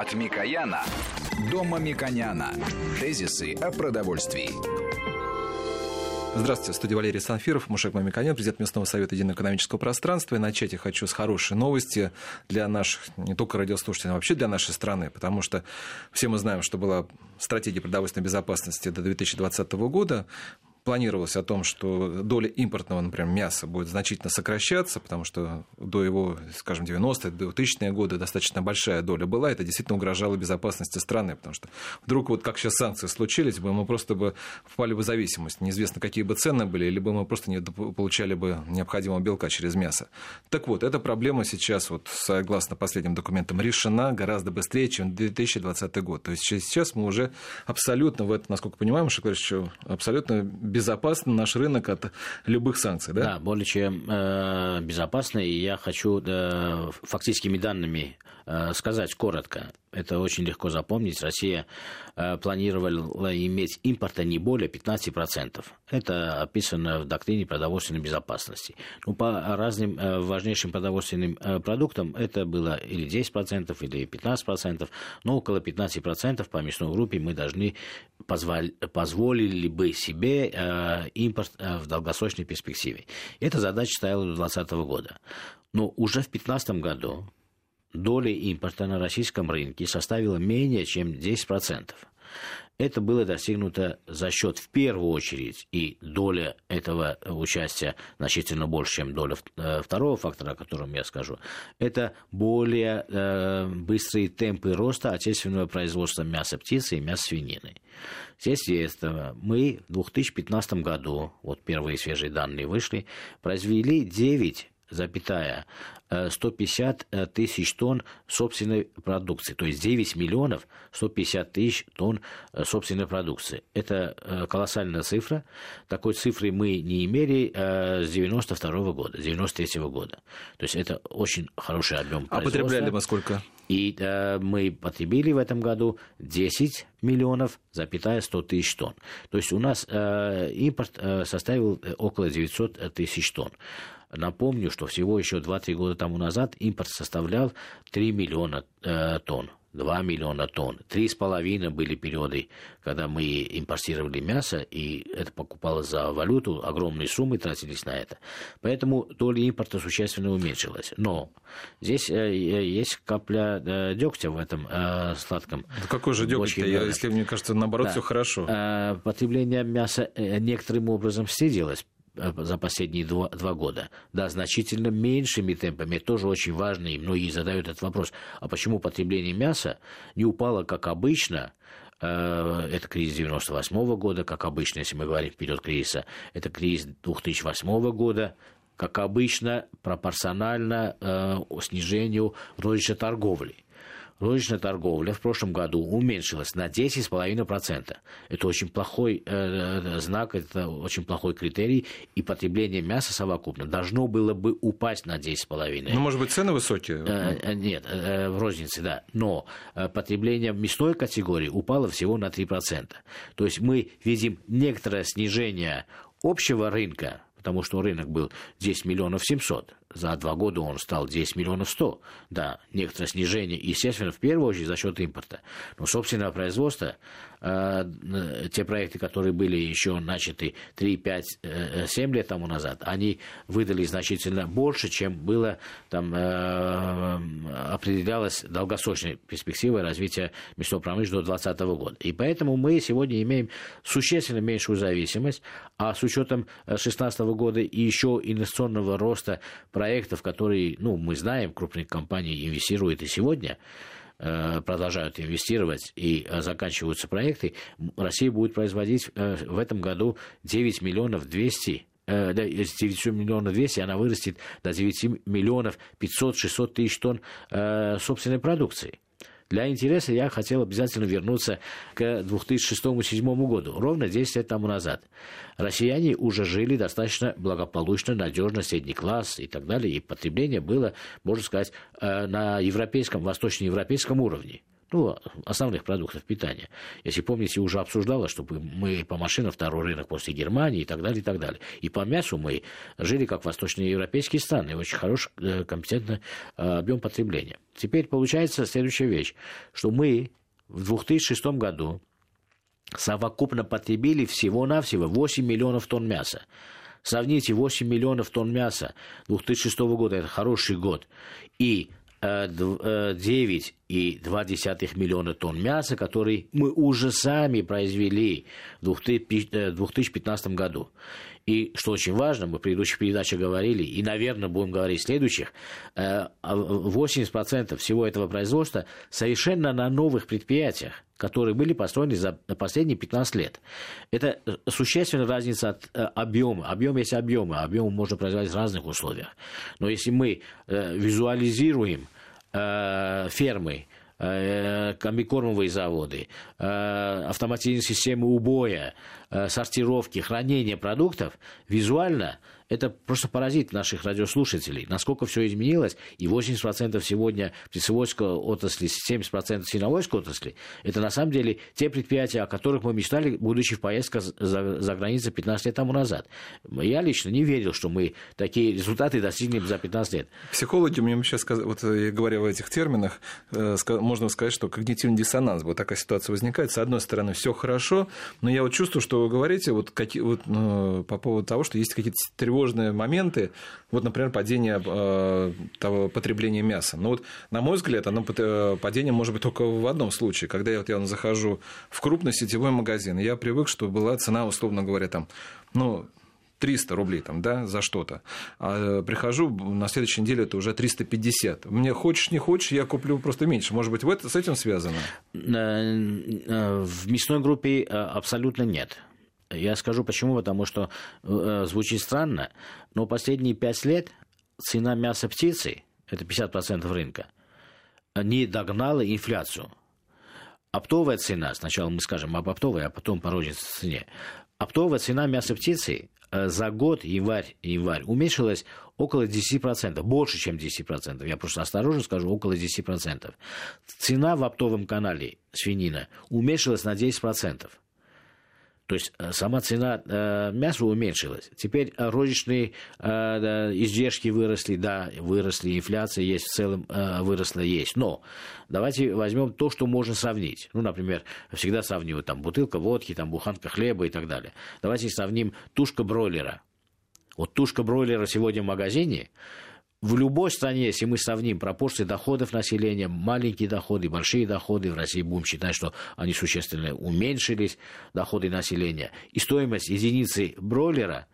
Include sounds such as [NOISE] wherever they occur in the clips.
От Микояна до Мамиконяна. Тезисы о продовольствии. Здравствуйте, в студии Валерий Санфиров, Мушек Мамиканян, президент местного совета единого экономического пространства. И начать я хочу с хорошей новости для наших, не только радиослушателей, но вообще для нашей страны, потому что все мы знаем, что была стратегия продовольственной безопасности до 2020 года планировалось о том, что доля импортного, например, мяса будет значительно сокращаться, потому что до его, скажем, 90-е, 2000-е годы достаточно большая доля была, это действительно угрожало безопасности страны, потому что вдруг вот как сейчас санкции случились бы, мы просто бы впали в зависимость, неизвестно, какие бы цены были, либо мы просто не получали бы необходимого белка через мясо. Так вот, эта проблема сейчас, вот, согласно последним документам, решена гораздо быстрее, чем 2020 год. То есть сейчас мы уже абсолютно, в это, насколько понимаем, Шаклович, абсолютно безопасен наш рынок от любых санкций, да? Да, более чем э, безопасно, и я хочу э, фактическими данными э, сказать коротко. Это очень легко запомнить. Россия э, планировала иметь импорта не более 15%. Это описано в доктрине продовольственной безопасности. Ну, по разным э, важнейшим продовольственным э, продуктам это было или 10%, или 15%, но около 15% по мясной группе мы должны позволь, позволили бы себе импорт в долгосрочной перспективе. Эта задача стояла до 2020 года. Но уже в 2015 году доля импорта на российском рынке составила менее чем 10%. Это было достигнуто за счет, в первую очередь, и доля этого участия значительно больше, чем доля э, второго фактора, о котором я скажу, это более э, быстрые темпы роста отечественного производства мяса птицы и мяса свинины. Естественно, мы в 2015 году, вот первые свежие данные вышли, произвели 9 запятая 150 э, тысяч тонн собственной продукции, то есть 9 миллионов 150 тысяч тонн э, собственной продукции. Это э, колоссальная цифра. Такой цифры мы не имели с 92 года, 93 года. То есть это очень хороший объем А потребляли мы сколько? И э, мы потребили в этом году 10 миллионов, запятая 100 тысяч тонн. То есть у нас э, импорт э, составил около 900 тысяч тонн. Напомню, что всего еще 2-3 года тому назад импорт составлял 3 миллиона э, тонн. 2 миллиона тонн. Три с половиной были периоды, когда мы импортировали мясо, и это покупалось за валюту, огромные суммы тратились на это. Поэтому доля импорта существенно уменьшилась. Но здесь э, есть капля э, дегтя в этом э, сладком. Да какой же деготь если мне кажется, наоборот, да. все хорошо. Потребление мяса некоторым образом снизилось за последние два, два года. Да, значительно меньшими темпами. Это тоже очень важно, и многие задают этот вопрос. А почему потребление мяса не упало, как обычно, э, это кризис 98 года, как обычно, если мы говорим вперед кризиса. Это кризис 2008 года, как обычно, пропорционально э, снижению розничной торговли розничная торговля в прошлом году уменьшилась на 10,5%. Это очень плохой э, э, знак, это очень плохой критерий, и потребление мяса совокупно должно было бы упасть на 10,5%. Ну, может быть, цены высокие? Э, э, нет, э, в рознице, да. Но э, потребление мясной категории упало всего на 3%. То есть мы видим некоторое снижение общего рынка, потому что рынок был 10 миллионов 700, за два года он стал 10 миллионов 100. Да, некоторое снижение, естественно, в первую очередь за счет импорта. Но собственное производство, э, те проекты, которые были еще начаты 3, 5, 7 лет тому назад, они выдали значительно больше, чем было там э, определялось долгосрочной перспективой развития мясной промышленности до 2020 года. И поэтому мы сегодня имеем существенно меньшую зависимость, а с учетом 2016 года и еще инвестиционного роста проектов, которые, ну, мы знаем, крупные компании инвестируют и сегодня, э, продолжают инвестировать и э, заканчиваются проекты, Россия будет производить э, в этом году 9 миллионов 200 да, 9 миллионов 200, она вырастет до 9 миллионов 500-600 тысяч тонн собственной продукции. Для интереса я хотел обязательно вернуться к 2006-2007 году, ровно 10 лет тому назад. Россияне уже жили достаточно благополучно, надежно, средний класс и так далее, и потребление было, можно сказать, э, на европейском, восточноевропейском уровне. Ну, основных продуктов питания. Если помните, уже обсуждалось, что мы по машинам второй рынок после Германии и так далее, и так далее. И по мясу мы жили как восточноевропейские страны, очень хороший, э, компетентный э, объем потребления. Теперь получается следующая вещь, что мы в 2006 году совокупно потребили всего-навсего 8 миллионов тонн мяса. Сравните 8 миллионов тонн мяса 2006 года, это хороший год, и 9,2 э, миллиона тонн мяса, который мы уже сами произвели в 2015 э, году. И что очень важно, мы в предыдущих передачах говорили, и, наверное, будем говорить в следующих, 80% э, всего этого производства совершенно на новых предприятиях, которые были построены за последние 15 лет. Это существенная разница от объема. Объем есть объемы, объем можно производить в разных условиях. Но если мы визуализируем э, фермы, э, комбикормовые заводы, э, автоматизированные системы убоя, э, сортировки, хранения продуктов, визуально это просто поразит наших радиослушателей, насколько все изменилось, и 80% сегодня птицеводской отрасли, 70% свиноводской отрасли, это на самом деле те предприятия, о которых мы мечтали, будучи в поездках за, за границей 15 лет тому назад. Я лично не верил, что мы такие результаты достигнем за 15 лет. Психологи мне сейчас, вот говоря в этих терминах, э, можно сказать, что когнитивный диссонанс, вот такая ситуация возникает. С одной стороны, все хорошо, но я вот чувствую, что вы говорите вот, какие, вот, ну, по поводу того, что есть какие-то тревоги тревожные моменты, вот, например, падение э, того потребления мяса. Но вот, на мой взгляд, оно э, падение может быть только в одном случае. Когда я, вот, я захожу в крупный сетевой магазин, я привык, что была цена, условно говоря, там, ну, 300 рублей там, да, за что-то. А э, прихожу, на следующей неделе это уже 350. Мне хочешь, не хочешь, я куплю просто меньше. Может быть, в это, с этим связано? В мясной группе абсолютно нет. Я скажу почему, потому что э, звучит странно, но последние пять лет цена мяса птицы, это 50% рынка, не догнала инфляцию. Оптовая цена, сначала мы скажем об оптовой, а потом по рознице цене. Оптовая цена мяса птицы э, за год, январь, январь, уменьшилась около 10%, больше, чем 10%. Я просто осторожно скажу, около 10%. Цена в оптовом канале свинина уменьшилась на 10%. То есть э, сама цена э, мяса уменьшилась. Теперь розничные э, издержки выросли, да, выросли, инфляция есть в целом, выросла есть. Но давайте возьмем то, что можно сравнить. Ну, например, всегда сравнивают там бутылка водки, там буханка хлеба и так далее. Давайте сравним тушка бройлера. Вот тушка бройлера сегодня в магазине в любой стране, если мы сравним пропорции доходов населения, маленькие доходы, большие доходы, в России будем считать, что они существенно уменьшились, доходы населения, и стоимость единицы бройлера,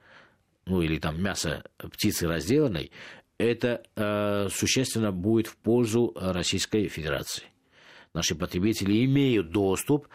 ну или там мяса птицы разделанной, это э, существенно будет в пользу Российской Федерации наши потребители имеют доступ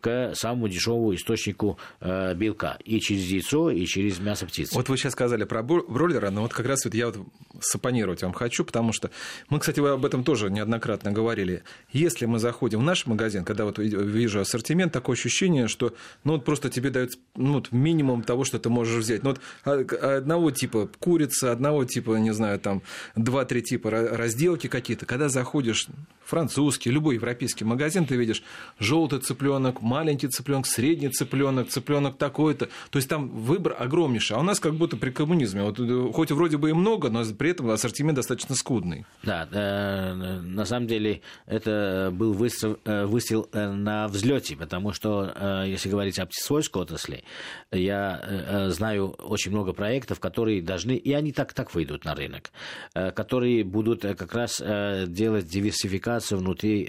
к самому дешевому источнику э, белка и через яйцо, и через мясо птицы. Вот вы сейчас сказали про бройлера, но вот как раз вот я вот сапонировать вам хочу, потому что мы, кстати, об этом тоже неоднократно говорили. Если мы заходим в наш магазин, когда вот вижу ассортимент, такое ощущение, что ну вот просто тебе дают ну, вот минимум того, что ты можешь взять. Ну вот а, одного типа курица, одного типа, не знаю, там два-три типа разделки какие-то. Когда заходишь французский, любой европейский магазин, ты видишь желтый цыпленок, маленький цыпленок, средний цыпленок, цыпленок такой-то. То есть там выбор огромнейший. А у нас как будто при коммунизме. Вот, э, хоть вроде бы и много, но при этом ассортимент достаточно скудный. Да, э, на самом деле это был выстрел, э, выстрел на взлете, потому что, если говорить о птицеводской отрасли, я знаю очень много проектов, которые должны, и они так, так выйдут на рынок, которые будут как раз делать диверсификацию внутри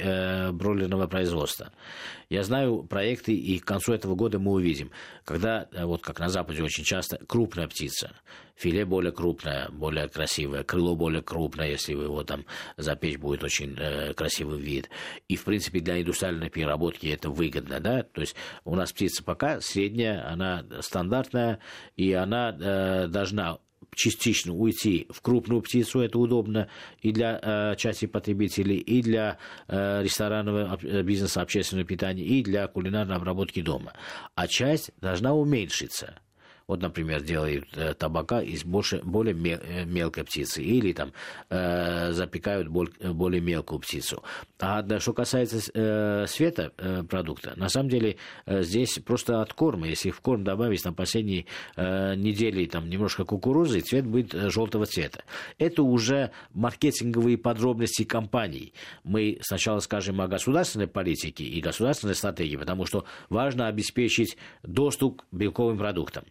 бройлерного производства. Я знаю проекты, и к концу этого года мы увидим, когда, э, вот как на Западе очень часто, крупная птица, филе более крупное, более красивое, крыло более крупное, если вы его там запечь, будет очень э, красивый вид. И, в принципе, для индустриальной переработки это выгодно, да, то есть у нас птица пока средняя, она стандартная, и она э, должна частично уйти в крупную птицу, это удобно и для э, части потребителей, и для э, ресторанного э, бизнеса общественного питания, и для кулинарной обработки дома. А часть должна уменьшиться. Вот, например, делают э, табака из больше, более э, мелкой птицы или там э, запекают более мелкую птицу. А что касается света продукта, на самом деле здесь просто от корма. Если в корм добавить на последние недели там немножко кукурузы, цвет будет желтого цвета. Это уже маркетинговые подробности компаний. Мы сначала скажем о государственной политике и государственной стратегии, потому что важно обеспечить доступ к белковым продуктам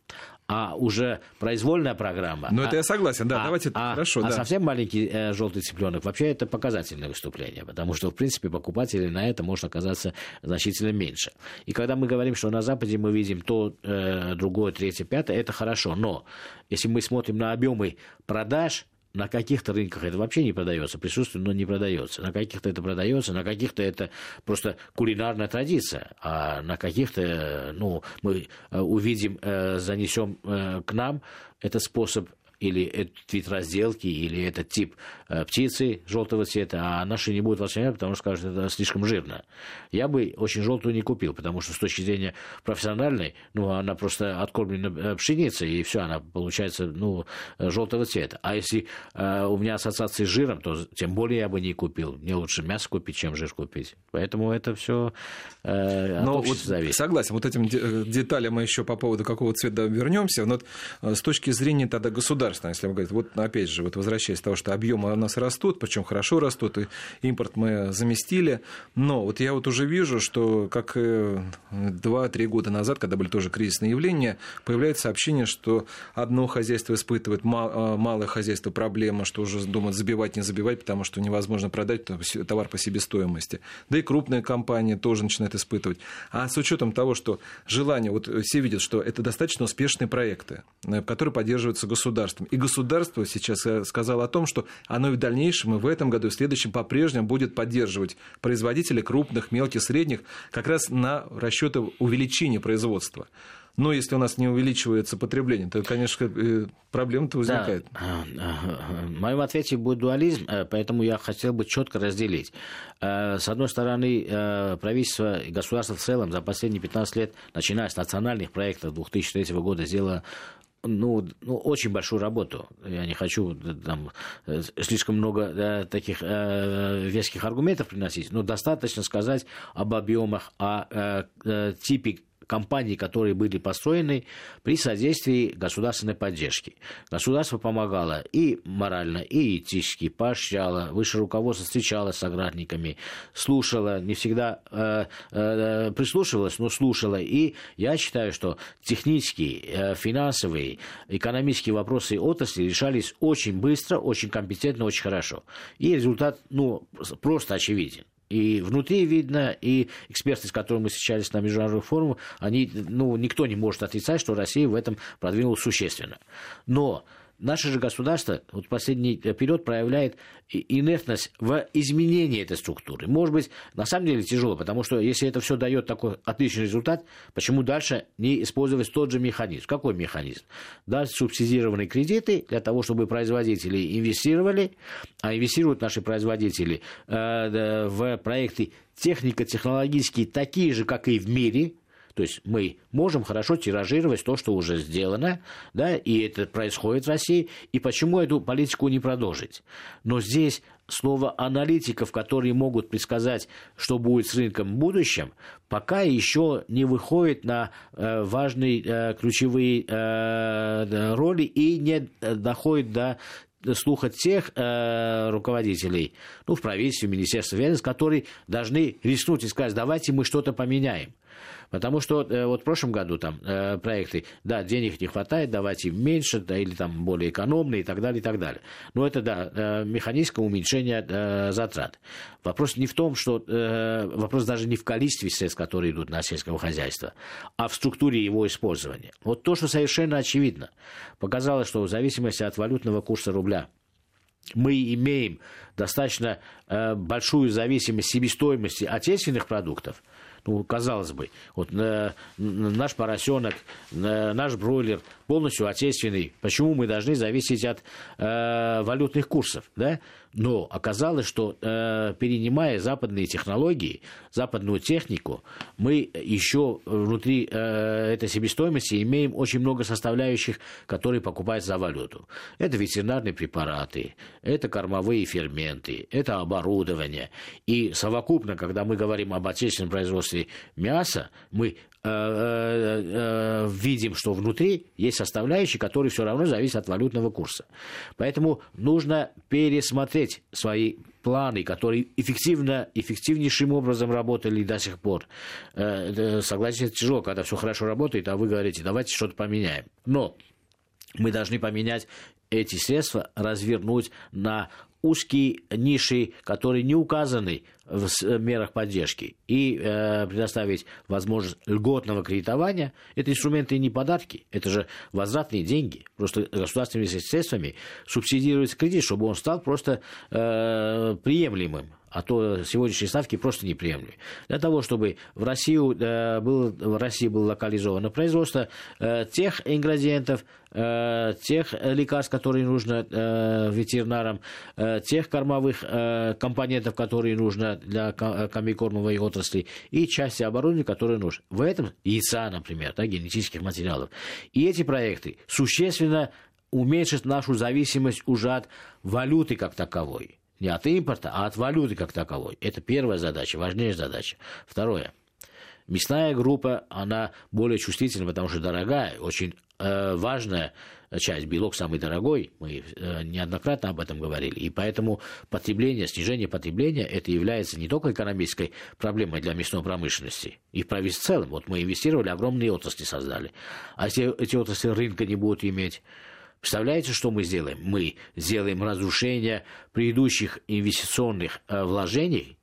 а уже произвольная программа. Ну, а, это я согласен, да, а, давайте, а, хорошо, а да. совсем маленький э, желтый цыпленок, вообще это показательное выступление, потому что, в принципе, покупателей на это может оказаться значительно меньше. И когда мы говорим, что на Западе мы видим то, э, другое, третье, пятое, это хорошо, но если мы смотрим на объемы продаж, на каких-то рынках это вообще не продается, присутствует, но не продается. На каких-то это продается, на каких-то это просто кулинарная традиция, а на каких-то, ну, мы э, увидим, э, занесем э, к нам этот способ или этот вид разделки, или этот тип э, птицы желтого цвета, а наши не будут воспринимать, потому что скажут, это слишком жирно. Я бы очень желтую не купил, потому что с точки зрения профессиональной, ну, она просто откормлена э, пшеницей, и все, она получается, ну, желтого цвета. А если э, у меня ассоциации с жиром, то тем более я бы не купил. Мне лучше мясо купить, чем жир купить. Поэтому это все э, Но вот зависит. Согласен, вот этим э, деталям мы еще по поводу какого цвета вернемся. Но вот с точки зрения тогда государства, государственное, если вы говорите, вот опять же, вот возвращаясь к тому, что объемы у нас растут, причем хорошо растут, и импорт мы заместили, но вот я вот уже вижу, что как 2-3 года назад, когда были тоже кризисные явления, появляется сообщение, что одно хозяйство испытывает, а, малое хозяйство проблема, что уже думают забивать, не забивать, потому что невозможно продать товар по себестоимости. Да и крупные компании тоже начинают испытывать. А с учетом того, что желание, вот все видят, что это достаточно успешные проекты, э, которые поддерживаются государством, государством. И государство сейчас э, сказало о том, что оно и в дальнейшем, и в этом году, и в следующем по-прежнему будет поддерживать производителей крупных, мелких, средних, как раз на расчеты увеличения производства. Но если у нас не увеличивается потребление, то, конечно, э, проблема-то возникает. Да. В моем ответе будет дуализм, э, поэтому я хотел бы четко разделить. С одной стороны, правительство и государство в целом за последние 15 лет, начиная с национальных проектов 2003 года, сделало ну, ну, очень большую работу. Я не хочу там, слишком много да, таких э, веских аргументов приносить, но достаточно сказать об объемах, о э, э, типе компаний, которые были построены при содействии государственной поддержки. Государство помогало и морально, и этически, поощряло, высшее руководство встречалось с аграрниками, слушало, не всегда э, э, прислушивалось, но слушало. И я считаю, что технические, э, финансовые, экономические вопросы отрасли решались очень быстро, очень компетентно, очень хорошо. И результат ну, просто очевиден и внутри видно, и эксперты, с которыми мы встречались на международных форумах, они, ну, никто не может отрицать, что Россия в этом продвинулась существенно. Но Наше же государство вот последний период проявляет инертность в изменении этой структуры. Может быть, на самом деле тяжело, потому что если это все дает такой отличный результат, почему дальше не использовать тот же механизм? Какой механизм? Дать субсидированные кредиты для того, чтобы производители инвестировали, а инвестируют наши производители э, в проекты технико-технологические такие же, как и в мире, то есть мы можем хорошо тиражировать то, что уже сделано, да, и это происходит в России, и почему эту политику не продолжить. Но здесь слово аналитиков, которые могут предсказать, что будет с рынком в будущем, пока еще не выходит на э, важные э, ключевые э, роли и не доходит до слуха тех э, руководителей, ну, в правительстве, в Министерстве финансов, которые должны рискнуть и сказать, давайте мы что-то поменяем. Потому что э, вот в прошлом году там э, проекты, да, денег не хватает, давайте меньше, да, или там более экономные и так далее, и так далее. Но это, да, э, механическое уменьшение затрат. Вопрос не в том, что... Вопрос даже не в количестве средств, которые идут на сельское хозяйство, а в структуре его использования. Вот то, что совершенно очевидно. Показалось, что в зависимости от валютного курса рубля мы имеем достаточно большую зависимость себестоимости отечественных продуктов – Ну, казалось бы, вот э, наш поросенок, э, наш бройлер полностью отечественный. Почему мы должны зависеть от э, валютных курсов? Да? Но оказалось, что э, перенимая западные технологии, западную технику, мы еще внутри э, этой себестоимости имеем очень много составляющих, которые покупаются за валюту. Это ветеринарные препараты, это кормовые ферменты, это оборудование. И совокупно, когда мы говорим об отечественном производстве мяса, мы видим, что внутри есть составляющие, которые все равно зависят от валютного курса. Поэтому нужно пересмотреть свои планы, которые эффективно, эффективнейшим образом работали до сих пор. Согласен, тяжело, когда все хорошо работает, а вы говорите, давайте что-то поменяем. Но мы должны поменять эти средства, развернуть на узкие ниши, которые не указаны в э, мерах поддержки, и э, предоставить возможность льготного кредитования. Это инструменты не подарки, это же возвратные деньги. Просто государственными средствами субсидируется кредит, чтобы он стал просто э, приемлемым а то сегодняшние ставки просто неприемлемы. Для того, чтобы в, Россию, э, был, в России было локализовано производство э, тех ингредиентов, э, тех лекарств, которые нужно э, ветеринарам, э, тех кормовых э, компонентов, которые нужно для комбикормовой отрасли, и части оборудования, которые нужны. В этом яйца, например, да, генетических материалов. И эти проекты существенно уменьшат нашу зависимость уже от валюты как таковой не от импорта, а от валюты как таковой. Это первая задача, важнейшая задача. Второе. Мясная группа, она более чувствительна, потому что дорогая, очень э, важная часть. Белок самый дорогой, мы э, неоднократно об этом говорили. И поэтому потребление, снижение потребления, это является не только экономической проблемой для мясной промышленности, и в правительстве целом. Вот мы инвестировали, огромные отрасли создали. А если эти отрасли рынка не будут иметь, Представляете, что мы сделаем? Мы сделаем разрушение предыдущих инвестиционных э, вложений,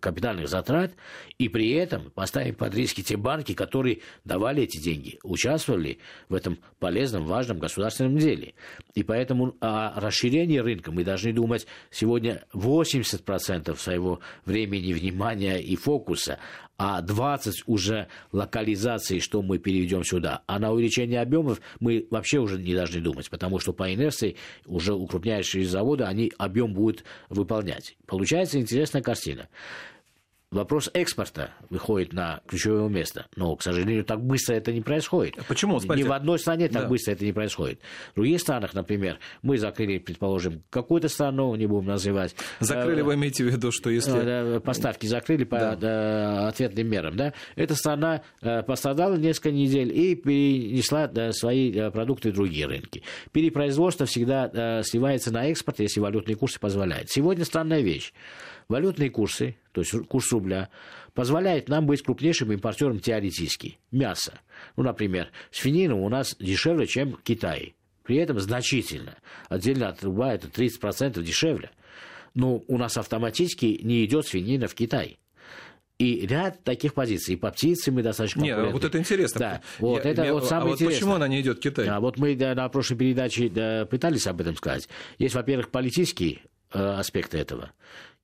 капитальных затрат, и при этом поставим под риски те банки, которые давали эти деньги, участвовали в этом полезном, важном государственном деле. И поэтому о расширении рынка мы должны думать сегодня 80% своего времени, внимания и фокуса, а 20 уже локализации, что мы переведем сюда. А на увеличение объемов мы вообще уже не должны думать, потому что по инерции уже укрупняющие заводы, они объем будут выполнять. Получается интересная картина вопрос экспорта выходит на ключевое место. Но, к сожалению, так быстро это не происходит. Почему? Смотрите. Ни в одной стране так да. быстро это не происходит. В других странах, например, мы закрыли, предположим, какую-то страну, не будем называть. Закрыли, вы имеете в виду, что если... Поставки закрыли по да. ответным мерам. Да? Эта страна э, пострадала несколько недель и перенесла свои э, продукты в другие рынки. Перепроизводство всегда э, сливается на экспорт, если валютные курсы позволяют. Сегодня странная вещь валютные курсы, то есть курс рубля, позволяет нам быть крупнейшим импортером теоретически. Мясо. Ну, например, свинина у нас дешевле, чем в Китае. При этом значительно. Отдельно от рубля это 30% дешевле. Но у нас автоматически не идет свинина в Китай. И ряд таких позиций. И по птице мы достаточно Нет, вот это интересно. Да, вот я, это я, вот самое а вот интересное. почему она не идет в Китай? А вот мы да, на прошлой передаче да, пытались об этом сказать. Есть, во-первых, политический э, аспект этого.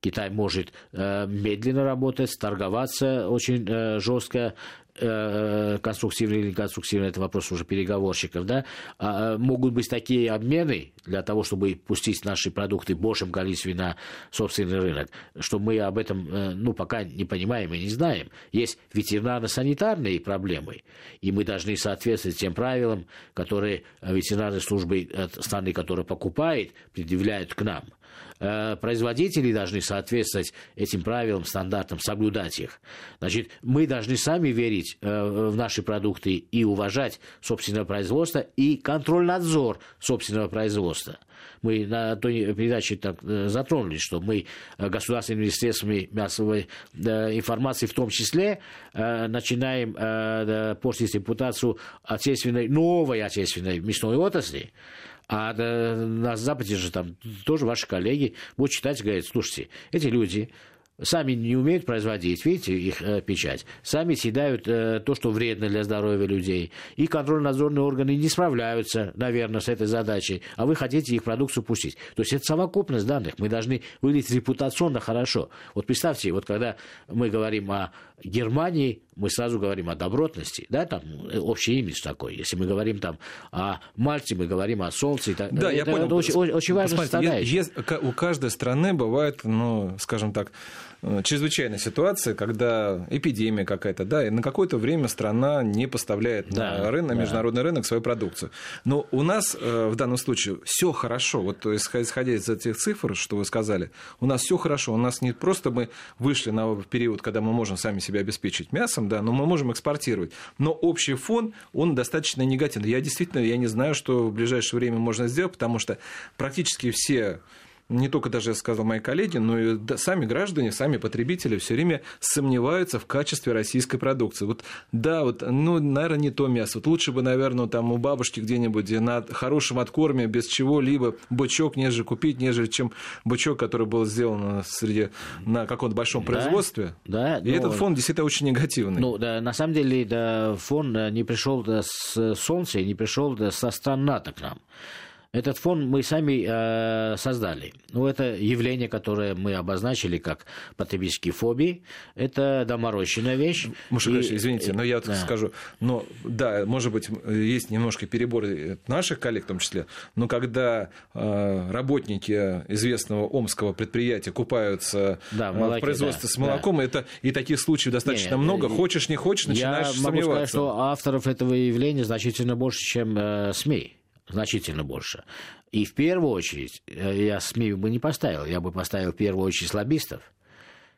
Китай может э, медленно работать, торговаться очень э, жестко, э, конструктивно или конструктивно, это вопрос уже переговорщиков, да, а, могут быть такие обмены для того, чтобы пустить наши продукты в большем количестве на собственный рынок, что мы об этом, ну, пока не понимаем и не знаем. Есть ветеринарно-санитарные проблемы, и мы должны соответствовать тем правилам, которые ветеринарные службы страны, которая покупает, предъявляют к нам – производители должны соответствовать этим правилам, стандартам, соблюдать их. Значит, мы должны сами верить э, в наши продукты и уважать собственное производство и контроль-надзор собственного производства. Мы на той передаче так э, затронули, что мы государственными средствами массовой информации в том числе начинаем портить репутацию отечественной, новой отечественной мясной отрасли, а на Западе же там тоже ваши коллеги будут читать и говорить, слушайте, эти люди сами не умеют производить, видите, их э, печать, сами съедают э, то, что вредно для здоровья людей, и контрольно-надзорные органы не справляются, наверное, с этой задачей, а вы хотите их продукцию пустить. То есть это совокупность данных, мы должны выглядеть репутационно хорошо. Вот представьте, вот когда мы говорим о Германии, мы сразу говорим о добротности, да, там э, общий имидж такой. Если мы говорим там о Мальте, мы говорим о Солнце. Да, это, я понял. Это очень, очень важная составляющая. у каждой страны бывает, ну, скажем так, чрезвычайная ситуация, когда эпидемия какая-то, да, и на какое-то время страна не поставляет да, на, рынок, да. на международный рынок свою продукцию. Но у нас э, в данном случае все хорошо. Вот исходя из этих цифр, что вы сказали, у нас все хорошо. У нас не просто мы вышли на период, когда мы можем сами себя обеспечить мясом, да, но мы можем экспортировать. Но общий фон, он достаточно негативный. Я действительно, я не знаю, что в ближайшее время можно сделать, потому что практически все не только даже, я сказал, мои коллеги, но и сами граждане, сами потребители все время сомневаются в качестве российской продукции. Вот да, вот, ну, наверное, не то мясо. Вот лучше бы, наверное, там у бабушки где-нибудь на хорошем откорме, без чего-либо бычок, нежели купить, нежели чем бычок, который был сделан среди, на каком-то большом да, производстве. Да, и ну, этот фон действительно очень негативный. Ну, да, на самом деле, да, фон не пришел с солнца и не пришел со стран НАТО к нам. Этот фон мы сами э, создали. Ну, это явление, которое мы обозначили как потребительские фобии. Это доморощенная вещь. Маша, и... извините, но я вот да. скажу. Но да, может быть, есть немножко переборы наших коллег в том числе, но когда э, работники известного омского предприятия купаются да, в, молоке, в производстве да, с молоком, да. это и таких случаев достаточно не, много. Хочешь, не хочешь, начинаешь я сомневаться. Я могу сказать, что авторов этого явления значительно больше, чем э, СМИ значительно больше. И в первую очередь, э, я СМИ бы не поставил, я бы поставил в первую очередь лоббистов,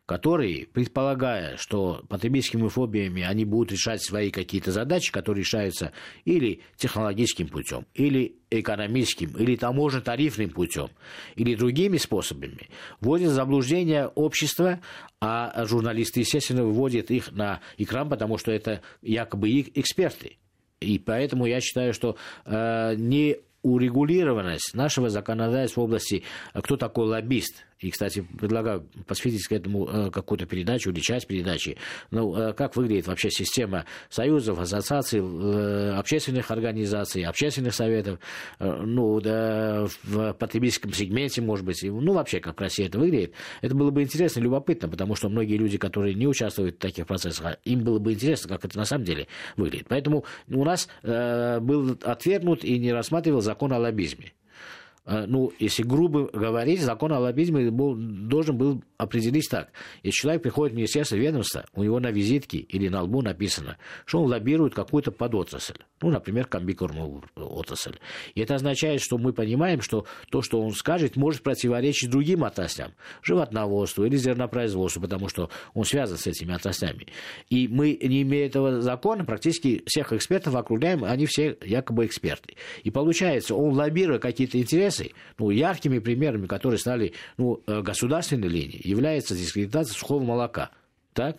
которые, предполагая, что потребительскими фобиями они будут решать свои какие-то задачи, которые решаются или технологическим путем, или экономическим, или таможенно-тарифным путем, или другими способами, вводят в заблуждение общества, а журналисты, естественно, выводят их на экран, потому что это якобы их эксперты. И поэтому я считаю, что э, не урегулированность нашего законодательства в области, э, кто такой лоббист, и, кстати, предлагаю посвятить к этому э, какую-то передачу или часть передачи. Ну, э, как выглядит вообще система союзов, ассоциаций, э, общественных организаций, общественных советов, ну, да, в потребительском сегменте, может быть, ну, вообще, как в России это выглядит. Это было бы интересно и любопытно, потому что многие люди, которые не участвуют в таких процессах, им было бы интересно, как это на самом деле выглядит. Поэтому у нас был отвергнут и не рассматривал закон о лоббизме. Э, ну, если грубо говорить, закон о лоббизме был, должен был определить так. Если человек приходит в Министерство ведомства, у него на визитке или на лбу написано, что он лоббирует какую-то подотрасль. Ну, например, комбикормовую отрасль. И это означает, что мы понимаем, что то, что он скажет, может противоречить другим отраслям. Животноводству или зернопроизводству, потому что он связан с этими отраслями. И мы, не имея этого закона, практически всех экспертов округляем, они все якобы эксперты. И получается, он лоббируя какие-то интересы, интересы, ну, яркими примерами, которые стали ну, э, государственной линией, является дискредитация сухого молока. Так?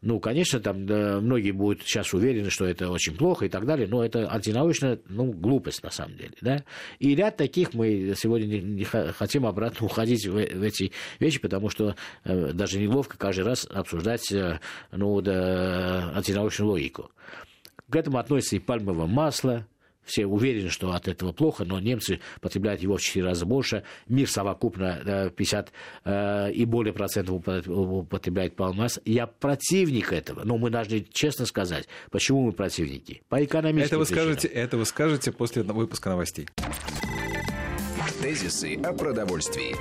Ну, конечно, там да, многие будут сейчас уверены, что это очень плохо и так далее, но это антинаучная ну, глупость на самом деле. Да? И ряд таких мы сегодня не, не хотим обратно [LAUGHS] уходить в, в эти вещи, потому что э, даже неловко каждый раз обсуждать э, ну, да, антинаучную логику. К этому относится и пальмовое масло, все уверены, что от этого плохо, но немцы потребляют его в 4 раза больше. Мир совокупно 50 э, и более процентов употребляет палмаз. Я противник этого, но мы должны честно сказать, почему мы противники. По экономическим это вы скажете, Это вы скажете после выпуска новостей. Тезисы о продовольствии.